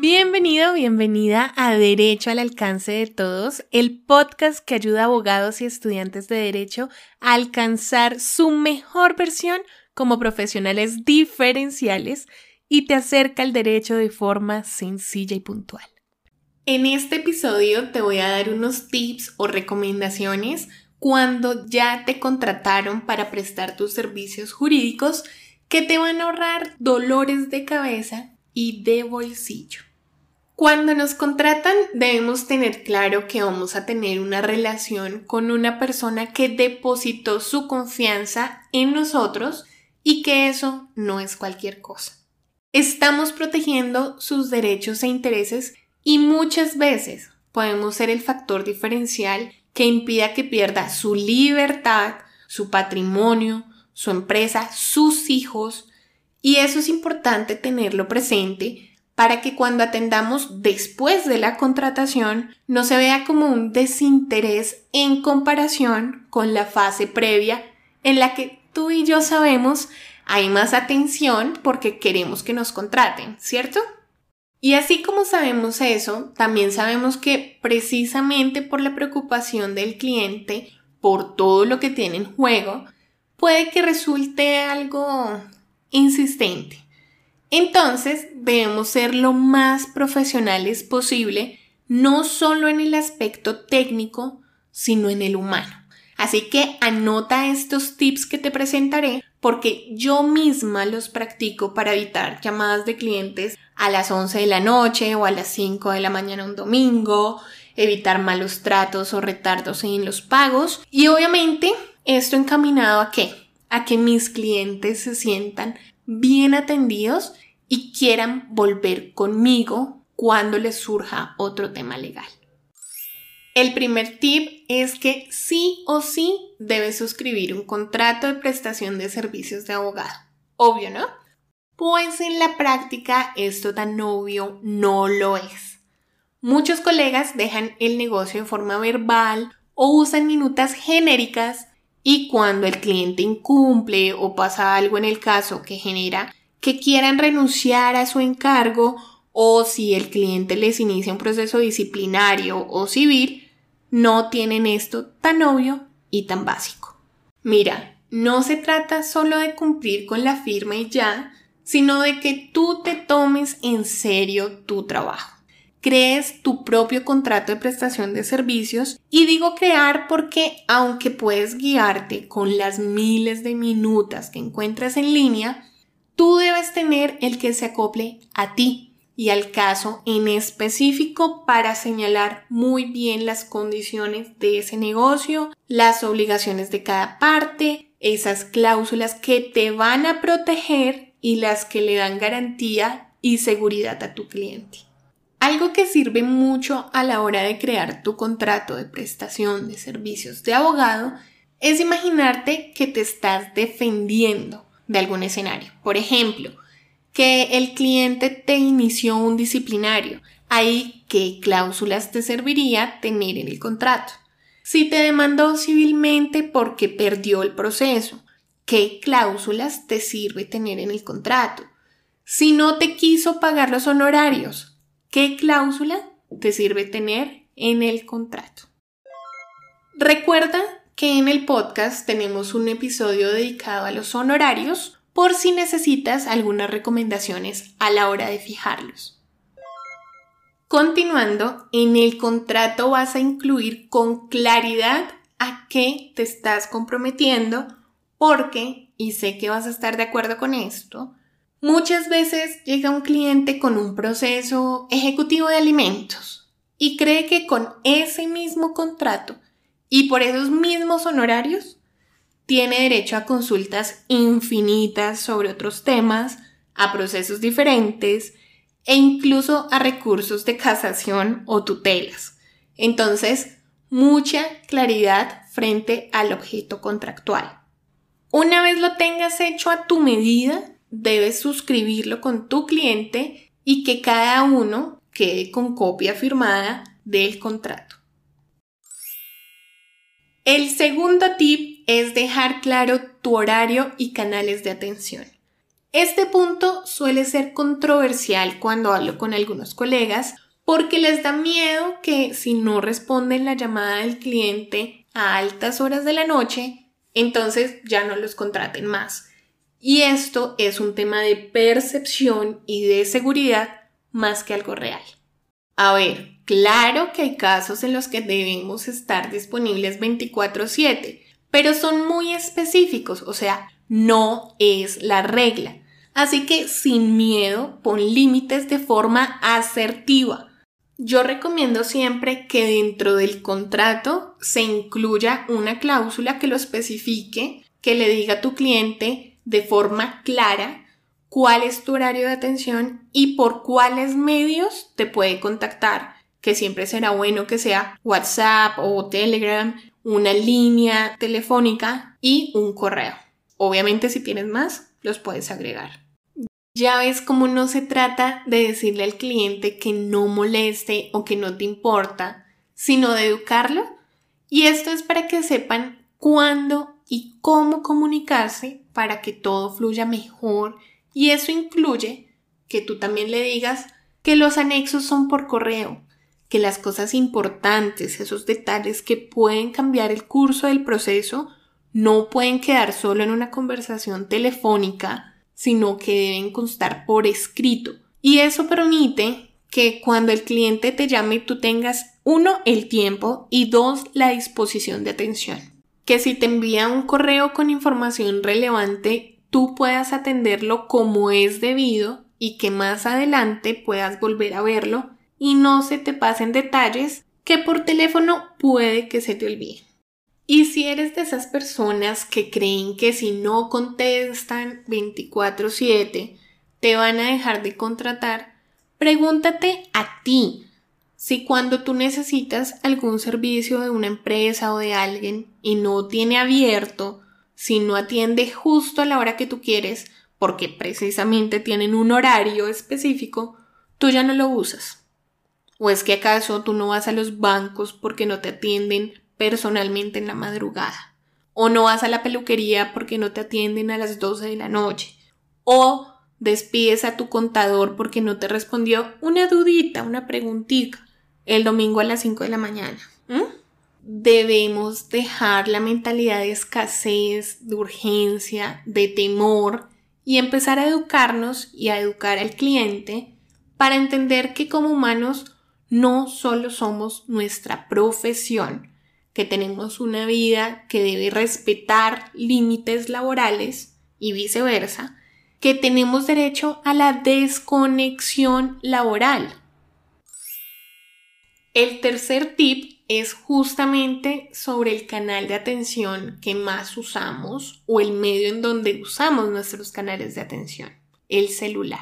Bienvenido, bienvenida a Derecho al alcance de todos, el podcast que ayuda a abogados y estudiantes de derecho a alcanzar su mejor versión como profesionales diferenciales y te acerca al derecho de forma sencilla y puntual. En este episodio te voy a dar unos tips o recomendaciones cuando ya te contrataron para prestar tus servicios jurídicos que te van a ahorrar dolores de cabeza y de bolsillo. Cuando nos contratan debemos tener claro que vamos a tener una relación con una persona que depositó su confianza en nosotros y que eso no es cualquier cosa. Estamos protegiendo sus derechos e intereses y muchas veces podemos ser el factor diferencial que impida que pierda su libertad, su patrimonio, su empresa, sus hijos. Y eso es importante tenerlo presente para que cuando atendamos después de la contratación no se vea como un desinterés en comparación con la fase previa en la que tú y yo sabemos hay más atención porque queremos que nos contraten, ¿cierto? Y así como sabemos eso, también sabemos que precisamente por la preocupación del cliente, por todo lo que tiene en juego, puede que resulte algo insistente entonces debemos ser lo más profesionales posible, no solo en el aspecto técnico, sino en el humano. Así que anota estos tips que te presentaré porque yo misma los practico para evitar llamadas de clientes a las 11 de la noche o a las 5 de la mañana un domingo, evitar malos tratos o retardos en los pagos y obviamente esto encaminado a qué? A que mis clientes se sientan bien atendidos y quieran volver conmigo cuando les surja otro tema legal. El primer tip es que sí o sí debes suscribir un contrato de prestación de servicios de abogado. Obvio, ¿no? Pues en la práctica esto tan obvio no lo es. Muchos colegas dejan el negocio de forma verbal o usan minutas genéricas y cuando el cliente incumple o pasa algo en el caso que genera que quieran renunciar a su encargo o si el cliente les inicia un proceso disciplinario o civil, no tienen esto tan obvio y tan básico. Mira, no se trata solo de cumplir con la firma y ya, sino de que tú te tomes en serio tu trabajo crees tu propio contrato de prestación de servicios y digo crear porque aunque puedes guiarte con las miles de minutas que encuentras en línea, tú debes tener el que se acople a ti y al caso en específico para señalar muy bien las condiciones de ese negocio, las obligaciones de cada parte, esas cláusulas que te van a proteger y las que le dan garantía y seguridad a tu cliente. Algo que sirve mucho a la hora de crear tu contrato de prestación de servicios de abogado es imaginarte que te estás defendiendo de algún escenario. Por ejemplo, que el cliente te inició un disciplinario. Ahí, ¿qué cláusulas te serviría tener en el contrato? Si te demandó civilmente porque perdió el proceso, ¿qué cláusulas te sirve tener en el contrato? Si no te quiso pagar los honorarios, ¿Qué cláusula te sirve tener en el contrato? Recuerda que en el podcast tenemos un episodio dedicado a los honorarios por si necesitas algunas recomendaciones a la hora de fijarlos. Continuando, en el contrato vas a incluir con claridad a qué te estás comprometiendo porque, y sé que vas a estar de acuerdo con esto, Muchas veces llega un cliente con un proceso ejecutivo de alimentos y cree que con ese mismo contrato y por esos mismos honorarios tiene derecho a consultas infinitas sobre otros temas, a procesos diferentes e incluso a recursos de casación o tutelas. Entonces, mucha claridad frente al objeto contractual. Una vez lo tengas hecho a tu medida, debes suscribirlo con tu cliente y que cada uno quede con copia firmada del contrato. El segundo tip es dejar claro tu horario y canales de atención. Este punto suele ser controversial cuando hablo con algunos colegas porque les da miedo que si no responden la llamada del cliente a altas horas de la noche, entonces ya no los contraten más. Y esto es un tema de percepción y de seguridad más que algo real. A ver, claro que hay casos en los que debemos estar disponibles 24/7, pero son muy específicos, o sea, no es la regla. Así que sin miedo, pon límites de forma asertiva yo recomiendo siempre que dentro del contrato se incluya una cláusula que lo especifique, que le diga a tu cliente de forma clara cuál es tu horario de atención y por cuáles medios te puede contactar, que siempre será bueno que sea WhatsApp o Telegram, una línea telefónica y un correo. Obviamente si tienes más, los puedes agregar. Ya ves cómo no se trata de decirle al cliente que no moleste o que no te importa, sino de educarlo. Y esto es para que sepan cuándo y cómo comunicarse para que todo fluya mejor. Y eso incluye que tú también le digas que los anexos son por correo, que las cosas importantes, esos detalles que pueden cambiar el curso del proceso, no pueden quedar solo en una conversación telefónica, sino que deben constar por escrito. Y eso permite que cuando el cliente te llame tú tengas uno, el tiempo y dos, la disposición de atención. Que si te envía un correo con información relevante, tú puedas atenderlo como es debido y que más adelante puedas volver a verlo y no se te pasen detalles que por teléfono puede que se te olvide. Y si eres de esas personas que creen que si no contestan 24/7 te van a dejar de contratar, pregúntate a ti si cuando tú necesitas algún servicio de una empresa o de alguien y no tiene abierto, si no atiende justo a la hora que tú quieres, porque precisamente tienen un horario específico, tú ya no lo usas. ¿O es que acaso tú no vas a los bancos porque no te atienden personalmente en la madrugada. O no vas a la peluquería porque no te atienden a las 12 de la noche. O despides a tu contador porque no te respondió una dudita, una preguntita el domingo a las 5 de la mañana. Debemos dejar la mentalidad de escasez, de urgencia, de temor y empezar a educarnos y a educar al cliente para entender que como humanos no solo somos nuestra profesión, que tenemos una vida que debe respetar límites laborales y viceversa, que tenemos derecho a la desconexión laboral. El tercer tip es justamente sobre el canal de atención que más usamos o el medio en donde usamos nuestros canales de atención, el celular.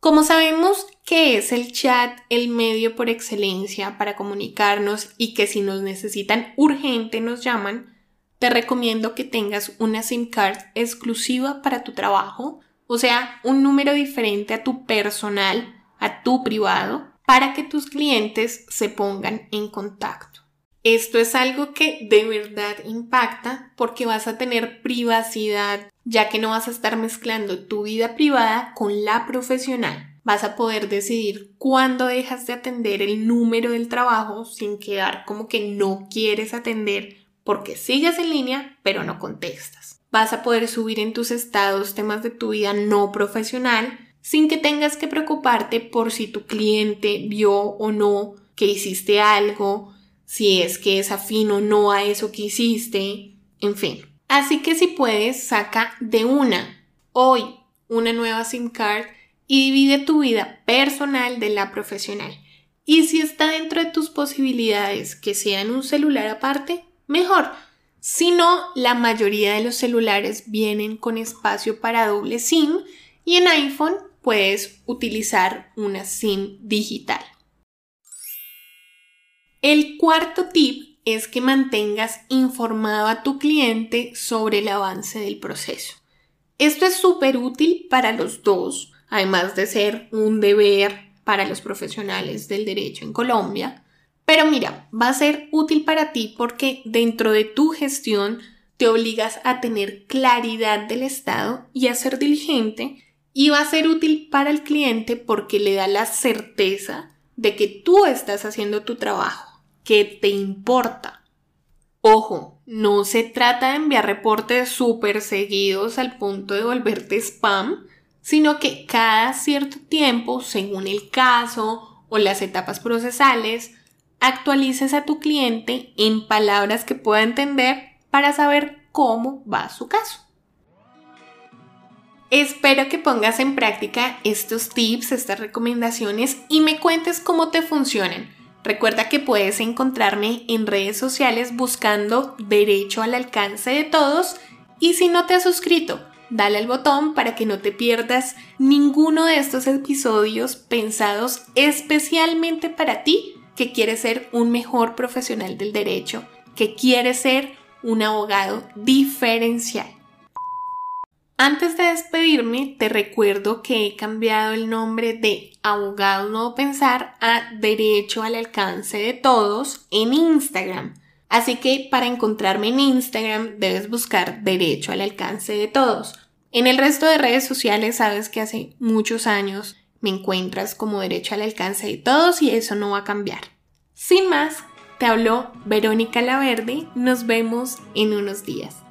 Como sabemos que es el chat el medio por excelencia para comunicarnos y que si nos necesitan urgente nos llaman, te recomiendo que tengas una SIM card exclusiva para tu trabajo, o sea, un número diferente a tu personal, a tu privado, para que tus clientes se pongan en contacto. Esto es algo que de verdad impacta porque vas a tener privacidad ya que no vas a estar mezclando tu vida privada con la profesional. Vas a poder decidir cuándo dejas de atender el número del trabajo sin quedar como que no quieres atender porque sigues en línea pero no contestas. Vas a poder subir en tus estados temas de tu vida no profesional sin que tengas que preocuparte por si tu cliente vio o no que hiciste algo, si es que es afín o no a eso que hiciste, en fin. Así que si puedes, saca de una, hoy, una nueva SIM card y divide tu vida personal de la profesional. Y si está dentro de tus posibilidades que sea en un celular aparte, mejor. Si no, la mayoría de los celulares vienen con espacio para doble SIM y en iPhone puedes utilizar una SIM digital. El cuarto tip es que mantengas informado a tu cliente sobre el avance del proceso. Esto es súper útil para los dos, además de ser un deber para los profesionales del derecho en Colombia. Pero mira, va a ser útil para ti porque dentro de tu gestión te obligas a tener claridad del estado y a ser diligente y va a ser útil para el cliente porque le da la certeza de que tú estás haciendo tu trabajo, que te importa. Ojo, no se trata de enviar reportes súper seguidos al punto de volverte spam, sino que cada cierto tiempo, según el caso o las etapas procesales, actualices a tu cliente en palabras que pueda entender para saber cómo va su caso. Espero que pongas en práctica estos tips, estas recomendaciones y me cuentes cómo te funcionan. Recuerda que puedes encontrarme en redes sociales buscando Derecho al alcance de todos y si no te has suscrito, dale al botón para que no te pierdas ninguno de estos episodios pensados especialmente para ti que quieres ser un mejor profesional del derecho, que quieres ser un abogado diferencial. Antes de despedirme, te recuerdo que he cambiado el nombre de Abogado No Pensar a Derecho al Alcance de Todos en Instagram. Así que para encontrarme en Instagram debes buscar Derecho al Alcance de Todos. En el resto de redes sociales sabes que hace muchos años me encuentras como Derecho al Alcance de Todos y eso no va a cambiar. Sin más, te habló Verónica Laverde. Nos vemos en unos días.